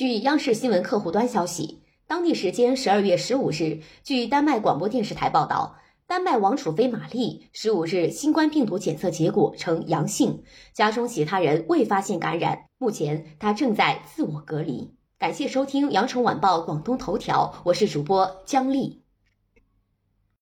据央视新闻客户端消息，当地时间十二月十五日，据丹麦广播电视台报道，丹麦王储妃玛丽十五日新冠病毒检测结果呈阳性，家中其他人未发现感染，目前她正在自我隔离。感谢收听羊城晚报广东头条，我是主播姜丽。